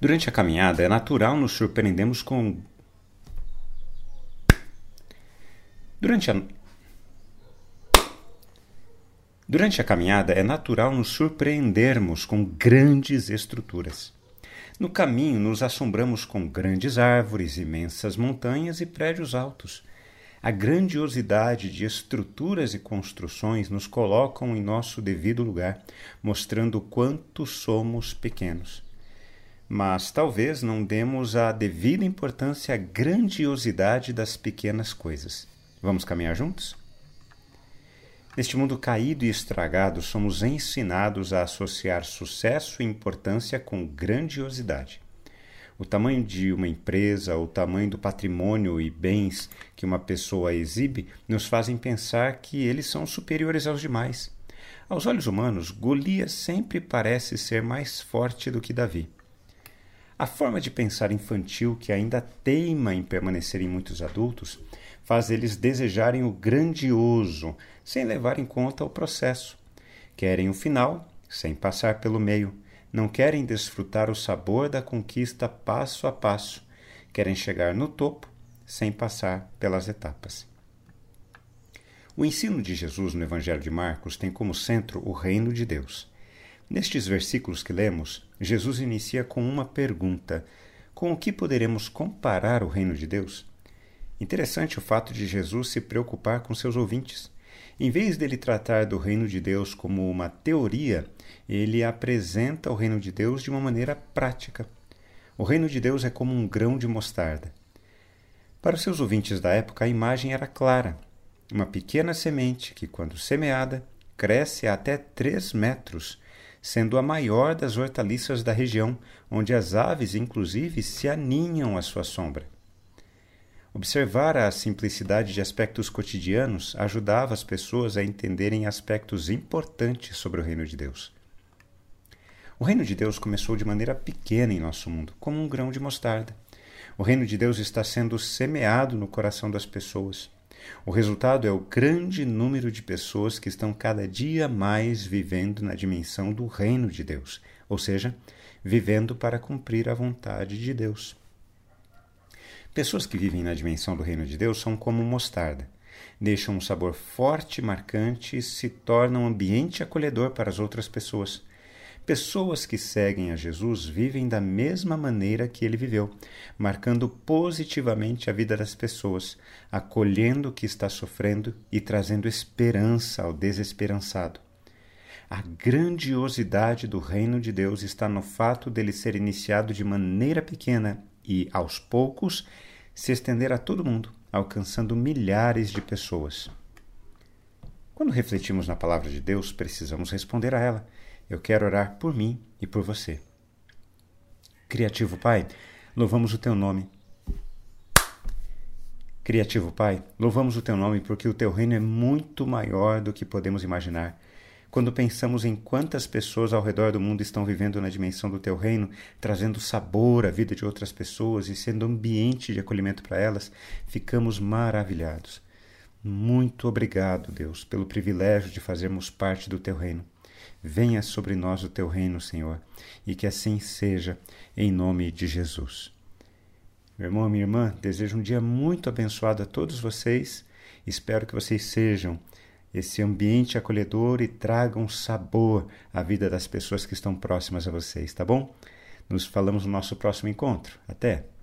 Durante a caminhada, é natural nos surpreendermos com. Durante a. Durante a caminhada, é natural nos surpreendermos com grandes estruturas. No caminho, nos assombramos com grandes árvores, imensas montanhas e prédios altos. A grandiosidade de estruturas e construções nos colocam em nosso devido lugar, mostrando quanto somos pequenos. Mas talvez não demos a devida importância à grandiosidade das pequenas coisas. Vamos caminhar juntos? Neste mundo caído e estragado, somos ensinados a associar sucesso e importância com grandiosidade. O tamanho de uma empresa, o tamanho do patrimônio e bens que uma pessoa exibe nos fazem pensar que eles são superiores aos demais. Aos olhos humanos, Golias sempre parece ser mais forte do que Davi. A forma de pensar infantil que ainda teima em permanecer em muitos adultos faz eles desejarem o grandioso, sem levar em conta o processo. Querem o final, sem passar pelo meio. Não querem desfrutar o sabor da conquista passo a passo. Querem chegar no topo, sem passar pelas etapas. O ensino de Jesus no Evangelho de Marcos tem como centro o reino de Deus. Nestes versículos que lemos, Jesus inicia com uma pergunta: Com o que poderemos comparar o reino de Deus? Interessante o fato de Jesus se preocupar com seus ouvintes. Em vez dele tratar do reino de Deus como uma teoria, ele apresenta o reino de Deus de uma maneira prática. O reino de Deus é como um grão de mostarda. Para os seus ouvintes da época, a imagem era clara. Uma pequena semente que, quando semeada, cresce até três metros, sendo a maior das hortaliças da região, onde as aves, inclusive, se aninham à sua sombra. Observar a simplicidade de aspectos cotidianos ajudava as pessoas a entenderem aspectos importantes sobre o reino de Deus. O reino de Deus começou de maneira pequena em nosso mundo, como um grão de mostarda. O reino de Deus está sendo semeado no coração das pessoas. O resultado é o grande número de pessoas que estão cada dia mais vivendo na dimensão do reino de Deus, ou seja, vivendo para cumprir a vontade de Deus. Pessoas que vivem na dimensão do reino de Deus são como mostarda. Deixam um sabor forte e marcante e se tornam um ambiente acolhedor para as outras pessoas. Pessoas que seguem a Jesus vivem da mesma maneira que ele viveu, marcando positivamente a vida das pessoas, acolhendo o que está sofrendo e trazendo esperança ao desesperançado. A grandiosidade do reino de Deus está no fato dele ser iniciado de maneira pequena e, aos poucos, se estender a todo mundo, alcançando milhares de pessoas. Quando refletimos na palavra de Deus, precisamos responder a ela. Eu quero orar por mim e por você. Criativo Pai, louvamos o teu nome. Criativo Pai, louvamos o teu nome porque o teu reino é muito maior do que podemos imaginar. Quando pensamos em quantas pessoas ao redor do mundo estão vivendo na dimensão do teu reino, trazendo sabor à vida de outras pessoas e sendo ambiente de acolhimento para elas, ficamos maravilhados. Muito obrigado, Deus, pelo privilégio de fazermos parte do teu reino. Venha sobre nós o teu reino, Senhor, e que assim seja, em nome de Jesus. Meu irmão, minha irmã, desejo um dia muito abençoado a todos vocês. Espero que vocês sejam esse ambiente acolhedor e tragam sabor à vida das pessoas que estão próximas a vocês, tá bom? Nos falamos no nosso próximo encontro. Até!